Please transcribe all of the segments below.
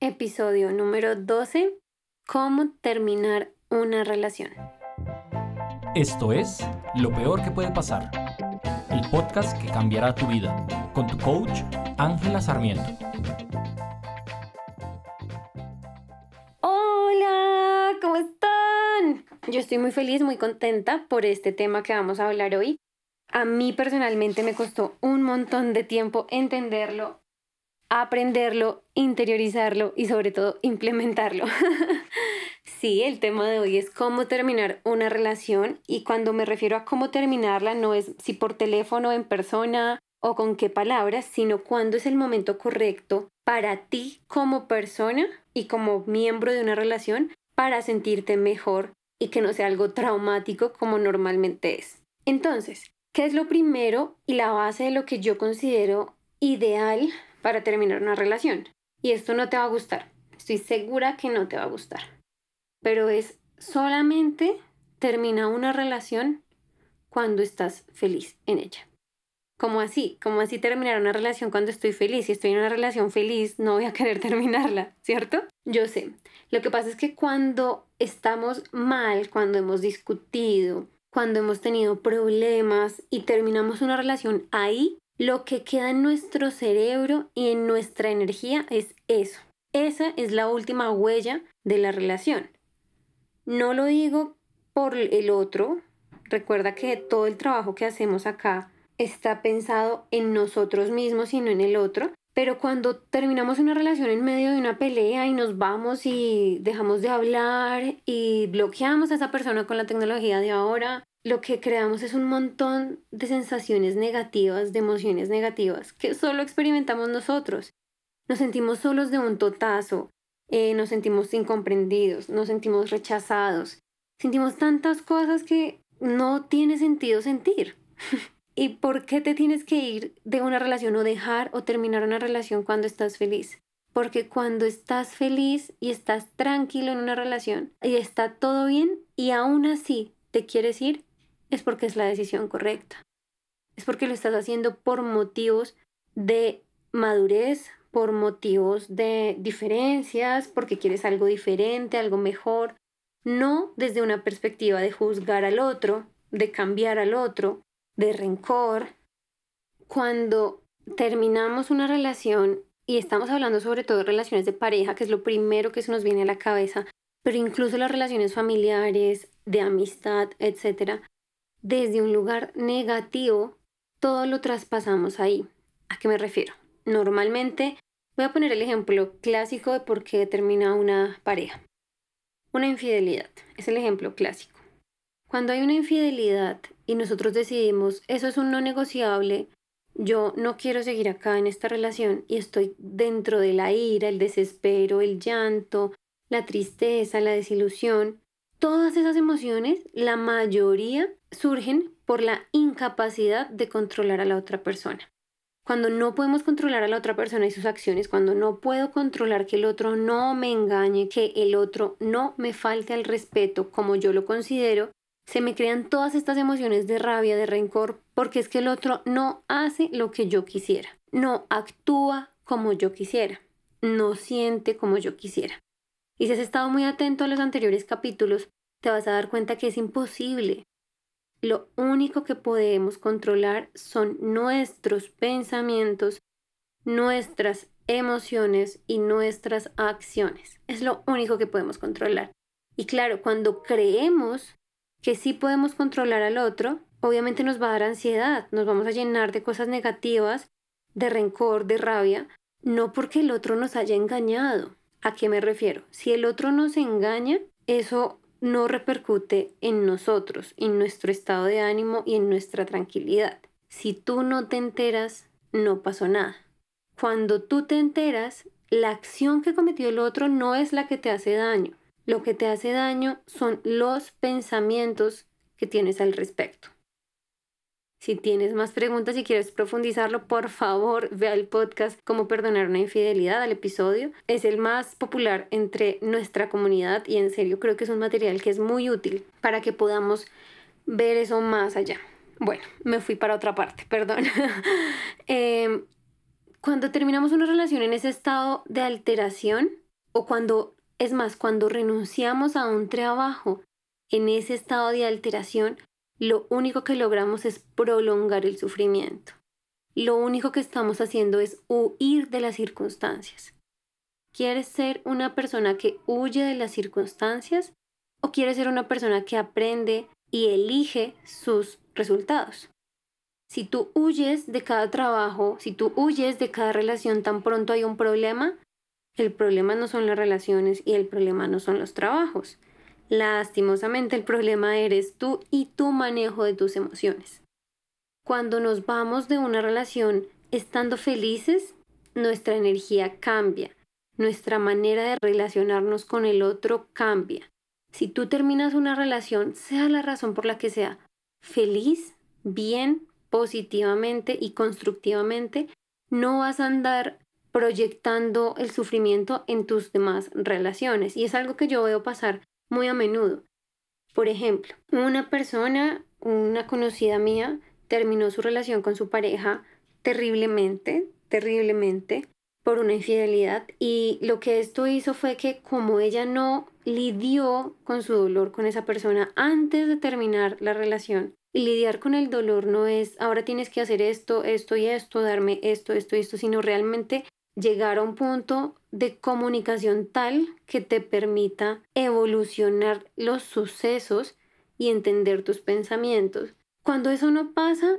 Episodio número 12. ¿Cómo terminar una relación? Esto es Lo Peor que puede pasar, el podcast que cambiará tu vida, con tu coach Ángela Sarmiento. Hola, ¿cómo están? Yo estoy muy feliz, muy contenta por este tema que vamos a hablar hoy. A mí personalmente me costó un montón de tiempo entenderlo, aprenderlo, interiorizarlo y sobre todo implementarlo. sí, el tema de hoy es cómo terminar una relación y cuando me refiero a cómo terminarla no es si por teléfono, en persona o con qué palabras, sino cuándo es el momento correcto para ti como persona y como miembro de una relación para sentirte mejor y que no sea algo traumático como normalmente es. Entonces, ¿Qué es lo primero y la base de lo que yo considero ideal para terminar una relación? Y esto no te va a gustar. Estoy segura que no te va a gustar. Pero es solamente termina una relación cuando estás feliz en ella. ¿Cómo así? ¿Cómo así terminar una relación cuando estoy feliz? Si estoy en una relación feliz, no voy a querer terminarla, ¿cierto? Yo sé. Lo que pasa es que cuando estamos mal, cuando hemos discutido, cuando hemos tenido problemas y terminamos una relación ahí, lo que queda en nuestro cerebro y en nuestra energía es eso. Esa es la última huella de la relación. No lo digo por el otro. Recuerda que todo el trabajo que hacemos acá está pensado en nosotros mismos y no en el otro. Pero cuando terminamos una relación en medio de una pelea y nos vamos y dejamos de hablar y bloqueamos a esa persona con la tecnología de ahora, lo que creamos es un montón de sensaciones negativas, de emociones negativas, que solo experimentamos nosotros. Nos sentimos solos de un totazo, eh, nos sentimos incomprendidos, nos sentimos rechazados, sentimos tantas cosas que no tiene sentido sentir. ¿Y por qué te tienes que ir de una relación o dejar o terminar una relación cuando estás feliz? Porque cuando estás feliz y estás tranquilo en una relación y está todo bien y aún así te quieres ir, es porque es la decisión correcta. Es porque lo estás haciendo por motivos de madurez, por motivos de diferencias, porque quieres algo diferente, algo mejor, no desde una perspectiva de juzgar al otro, de cambiar al otro, de rencor. Cuando terminamos una relación, y estamos hablando sobre todo de relaciones de pareja, que es lo primero que se nos viene a la cabeza, pero incluso las relaciones familiares, de amistad, etc., desde un lugar negativo, todo lo traspasamos ahí. ¿A qué me refiero? Normalmente voy a poner el ejemplo clásico de por qué termina una pareja. Una infidelidad es el ejemplo clásico. Cuando hay una infidelidad y nosotros decidimos, eso es un no negociable, yo no quiero seguir acá en esta relación y estoy dentro de la ira, el desespero, el llanto, la tristeza, la desilusión, todas esas emociones, la mayoría surgen por la incapacidad de controlar a la otra persona. Cuando no podemos controlar a la otra persona y sus acciones, cuando no puedo controlar que el otro no me engañe, que el otro no me falte al respeto como yo lo considero, se me crean todas estas emociones de rabia, de rencor, porque es que el otro no hace lo que yo quisiera, no actúa como yo quisiera, no siente como yo quisiera. Y si has estado muy atento a los anteriores capítulos, te vas a dar cuenta que es imposible. Lo único que podemos controlar son nuestros pensamientos, nuestras emociones y nuestras acciones. Es lo único que podemos controlar. Y claro, cuando creemos que sí podemos controlar al otro, obviamente nos va a dar ansiedad, nos vamos a llenar de cosas negativas, de rencor, de rabia, no porque el otro nos haya engañado. ¿A qué me refiero? Si el otro nos engaña, eso no repercute en nosotros, en nuestro estado de ánimo y en nuestra tranquilidad. Si tú no te enteras, no pasó nada. Cuando tú te enteras, la acción que cometió el otro no es la que te hace daño. Lo que te hace daño son los pensamientos que tienes al respecto. Si tienes más preguntas y quieres profundizarlo, por favor ve al podcast Cómo perdonar una infidelidad, al episodio. Es el más popular entre nuestra comunidad y en serio creo que es un material que es muy útil para que podamos ver eso más allá. Bueno, me fui para otra parte, perdón. Em, cuando terminamos una relación en ese estado de alteración, o cuando, es más, cuando renunciamos a un trabajo en ese estado de alteración, lo único que logramos es prolongar el sufrimiento. Lo único que estamos haciendo es huir de las circunstancias. ¿Quieres ser una persona que huye de las circunstancias o quieres ser una persona que aprende y elige sus resultados? Si tú huyes de cada trabajo, si tú huyes de cada relación tan pronto hay un problema, el problema no son las relaciones y el problema no son los trabajos. Lastimosamente el problema eres tú y tu manejo de tus emociones. Cuando nos vamos de una relación estando felices, nuestra energía cambia, nuestra manera de relacionarnos con el otro cambia. Si tú terminas una relación, sea la razón por la que sea, feliz, bien, positivamente y constructivamente, no vas a andar proyectando el sufrimiento en tus demás relaciones. Y es algo que yo veo pasar muy a menudo. Por ejemplo, una persona, una conocida mía, terminó su relación con su pareja terriblemente, terriblemente, por una infidelidad. Y lo que esto hizo fue que como ella no lidió con su dolor con esa persona antes de terminar la relación, y lidiar con el dolor no es ahora tienes que hacer esto, esto y esto, darme esto, esto y esto, sino realmente llegar a un punto de comunicación tal que te permita evolucionar los sucesos y entender tus pensamientos. Cuando eso no pasa,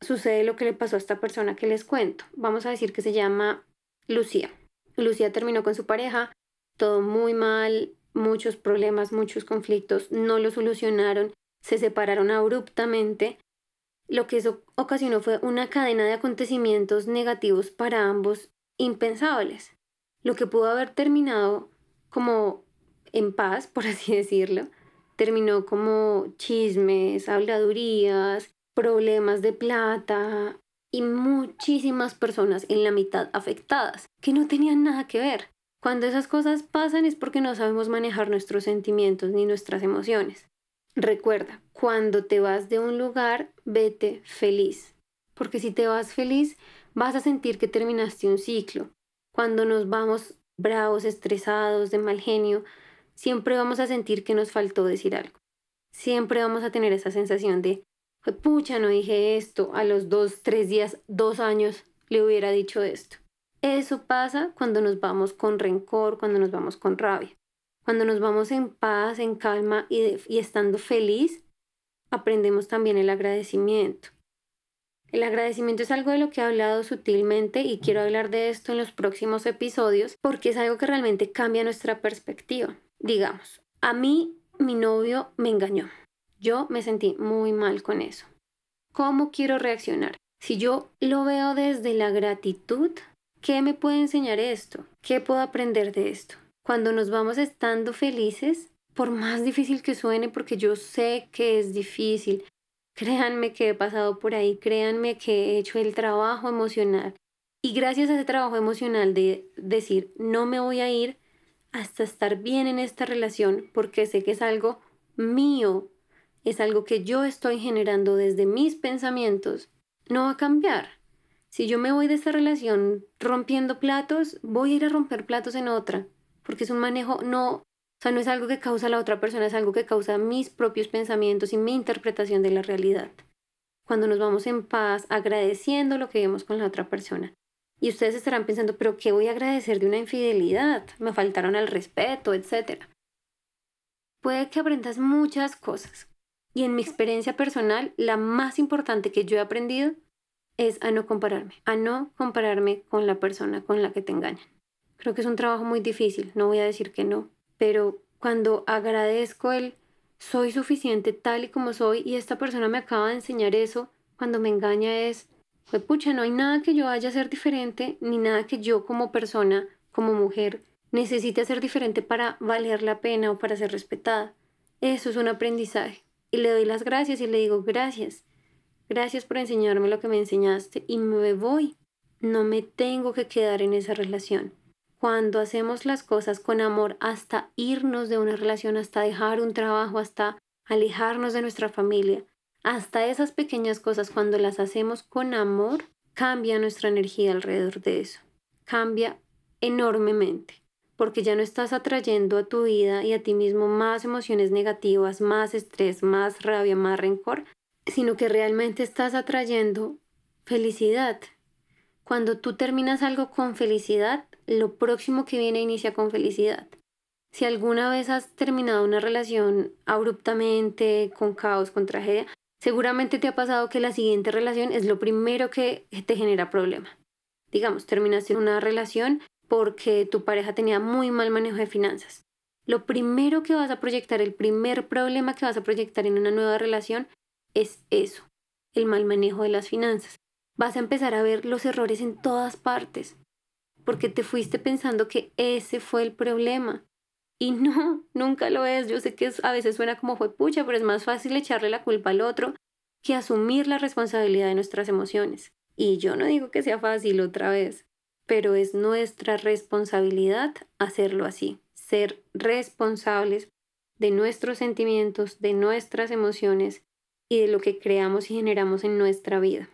sucede lo que le pasó a esta persona que les cuento. Vamos a decir que se llama Lucía. Lucía terminó con su pareja, todo muy mal, muchos problemas, muchos conflictos, no lo solucionaron se separaron abruptamente, lo que eso ocasionó fue una cadena de acontecimientos negativos para ambos impensables, lo que pudo haber terminado como en paz, por así decirlo, terminó como chismes, habladurías, problemas de plata y muchísimas personas en la mitad afectadas, que no tenían nada que ver. Cuando esas cosas pasan es porque no sabemos manejar nuestros sentimientos ni nuestras emociones. Recuerda, cuando te vas de un lugar, vete feliz, porque si te vas feliz, vas a sentir que terminaste un ciclo. Cuando nos vamos bravos, estresados, de mal genio, siempre vamos a sentir que nos faltó decir algo. Siempre vamos a tener esa sensación de, pucha, no dije esto, a los dos, tres días, dos años le hubiera dicho esto. Eso pasa cuando nos vamos con rencor, cuando nos vamos con rabia. Cuando nos vamos en paz, en calma y, estando feliz, aprendemos también el agradecimiento. El agradecimiento es algo de lo que he hablado sutilmente y quiero hablar de esto en los próximos episodios porque es algo que realmente cambia nuestra perspectiva. Digamos, a mí mi novio me engañó. Yo me sentí muy mal con eso. ¿Cómo quiero reaccionar? Si yo lo veo desde la gratitud, ¿qué me puede enseñar esto? ¿Qué puedo aprender de esto? cuando nos vamos estando felices, por más difícil que suene, porque yo sé que es difícil, créanme que he pasado por ahí, créanme que he hecho el trabajo emocional. Y gracias a ese trabajo emocional de decir, no me voy a ir hasta estar bien en esta relación, porque sé que es algo mío, es algo que yo estoy generando desde mis pensamientos, no va a cambiar. Si yo me voy de esta relación rompiendo platos, voy a ir a romper platos en otra porque es un manejo no, o sea, no es algo que causa la otra persona, es algo que causa mis propios pensamientos y mi interpretación de la realidad. Cuando nos vamos en paz, agradeciendo lo que vemos con la otra persona. Y ustedes estarán pensando, pero ¿qué voy a agradecer de una infidelidad? Me faltaron al respeto, etc. Puede que aprendas muchas cosas. Y en mi experiencia personal, la más importante que yo he aprendido es a no compararme, a no compararme con la persona con la que te engañan. Creo que es un trabajo muy difícil, no voy a decir que no, pero cuando agradezco el soy suficiente tal y como soy y esta persona me acaba de enseñar eso, cuando me engaña es, pues pucha, no hay nada que yo vaya a hacer diferente, ni nada que yo como persona, como mujer, necesite hacer diferente para valer la pena o para ser respetada. Eso es un aprendizaje. Y le doy las gracias y le digo gracias. Gracias por enseñarme lo que me enseñaste y me voy. No me tengo que quedar en esa relación cuando hacemos las cosas con amor hasta irnos de una relación, hasta dejar un trabajo, hasta alejarnos de nuestra familia, hasta esas pequeñas cosas, cuando las hacemos con amor, cambia nuestra energía alrededor de eso. Cambia enormemente. porque ya no estás atrayendo a tu vida y a ti mismo más emociones negativas, más estrés, más rabia, más rencor, sino que realmente estás atrayendo felicidad. Cuando tú terminas algo con felicidad, lo próximo que viene inicia con felicidad. Si alguna vez has terminado una relación abruptamente, con caos, con tragedia, seguramente te ha pasado que la siguiente relación es lo primero que te genera problema. Digamos, terminaste una relación porque tu pareja tenía muy mal manejo de finanzas. Lo primero que vas a proyectar, el primer problema que vas a proyectar en una nueva relación es eso, el mal manejo de las finanzas. Vas a empezar a ver los errores en todas partes, porque te fuiste pensando que ese fue el problema. Y no, nunca lo es. Yo sé que a veces suena como fue pucha, pero es más fácil echarle la culpa al otro que asumir la responsabilidad de nuestras emociones. Y yo no digo que sea fácil otra vez, pero es nuestra responsabilidad hacerlo así, ser responsables de nuestros sentimientos, de nuestras emociones y de lo que creamos y generamos en nuestra vida.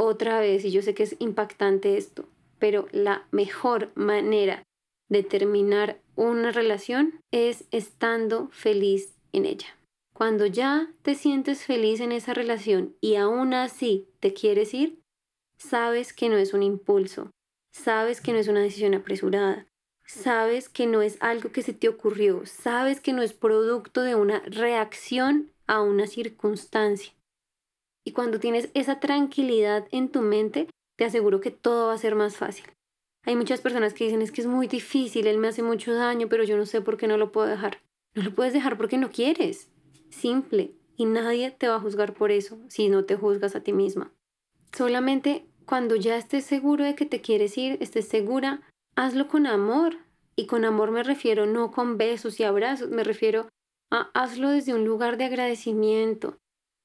Otra vez, y yo sé que es impactante esto, pero la mejor manera de terminar una relación es estando feliz en ella. Cuando ya te sientes feliz en esa relación y aún así te quieres ir, sabes que no es un impulso, sabes que no es una decisión apresurada, sabes que no es algo que se te ocurrió, sabes que no es producto de una reacción a una circunstancia. Y cuando tienes esa tranquilidad en tu mente, te aseguro que todo va a ser más fácil. Hay muchas personas que dicen es que es muy difícil, él me hace mucho daño, pero yo no sé por qué no lo puedo dejar. No lo puedes dejar porque no quieres. Simple. Y nadie te va a juzgar por eso si no te juzgas a ti misma. Solamente cuando ya estés seguro de que te quieres ir, estés segura, hazlo con amor. Y con amor me refiero no con besos y abrazos, me refiero a hazlo desde un lugar de agradecimiento,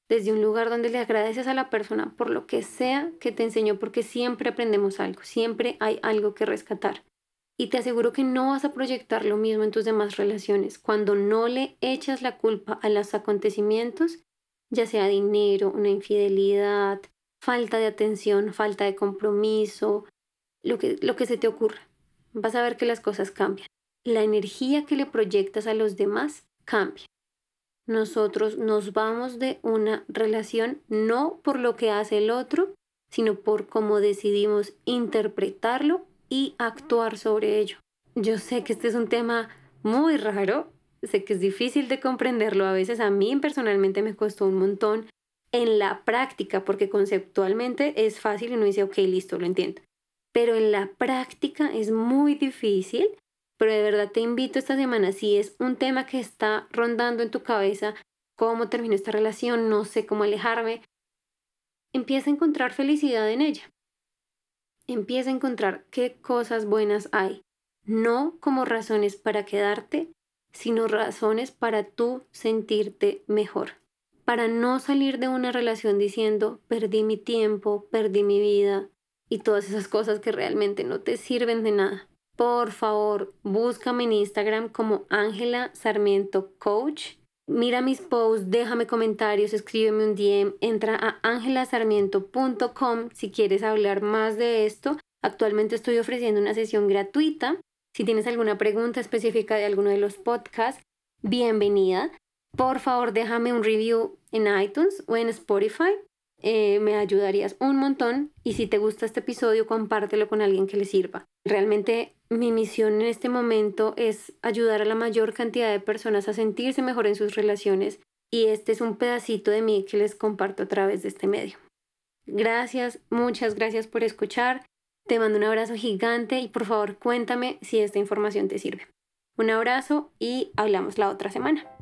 desde un lugar donde le agradeces a la persona por lo que sea que te enseñó, porque siempre aprendemos algo, siempre hay algo que rescatar. Y te aseguro que no vas a proyectar lo mismo en tus demás relaciones. Cuando no le echas la culpa a los acontecimientos, ya sea dinero, una infidelidad, falta de atención, falta de compromiso, lo que, lo que se te ocurra. Vas a ver que las cosas cambian. La energía que le proyectas a los demás cambia. Nosotros nos vamos de una relación no por lo que hace el otro, sino por cómo decidimos interpretarlo y actuar sobre ello. Yo sé que este es un tema muy raro, sé que es difícil de comprenderlo, a veces a mí personalmente me costó un montón en la práctica, porque conceptualmente es fácil y uno dice, ok, listo, lo entiendo. Pero en la práctica es muy difícil, pero de verdad te invito esta semana, si es un tema que está rondando en tu cabeza, cómo terminó esta relación, no sé cómo alejarme, empieza a encontrar felicidad en ella. Empieza a encontrar qué cosas buenas hay, no como razones para quedarte, sino razones para tú sentirte mejor para no salir de una relación diciendo perdí mi tiempo, perdí mi vida y todas esas cosas que realmente no te sirven de nada. Por favor, búscame en Instagram como Ángela Sarmiento Coach. Mira mis posts, déjame comentarios, escríbeme un DM, entra a angelasarmiento.com si quieres hablar más de esto. Actualmente estoy ofreciendo una sesión gratuita. Si tienes alguna pregunta específica de alguno de los podcasts, bienvenida por favor déjame un review en iTunes o en Spotify. Eh, me ayudarías un montón y si te gusta este episodio compártelo con alguien que le sirva. Realmente mi misión en este momento es ayudar a la mayor cantidad de personas a sentirse mejor en sus relaciones y este es un pedacito de mí que les comparto a través de este medio. Gracias, muchas gracias por escuchar. Te mando un abrazo gigante y por favor cuéntame si esta información te sirve. Un abrazo y hablamos la otra semana.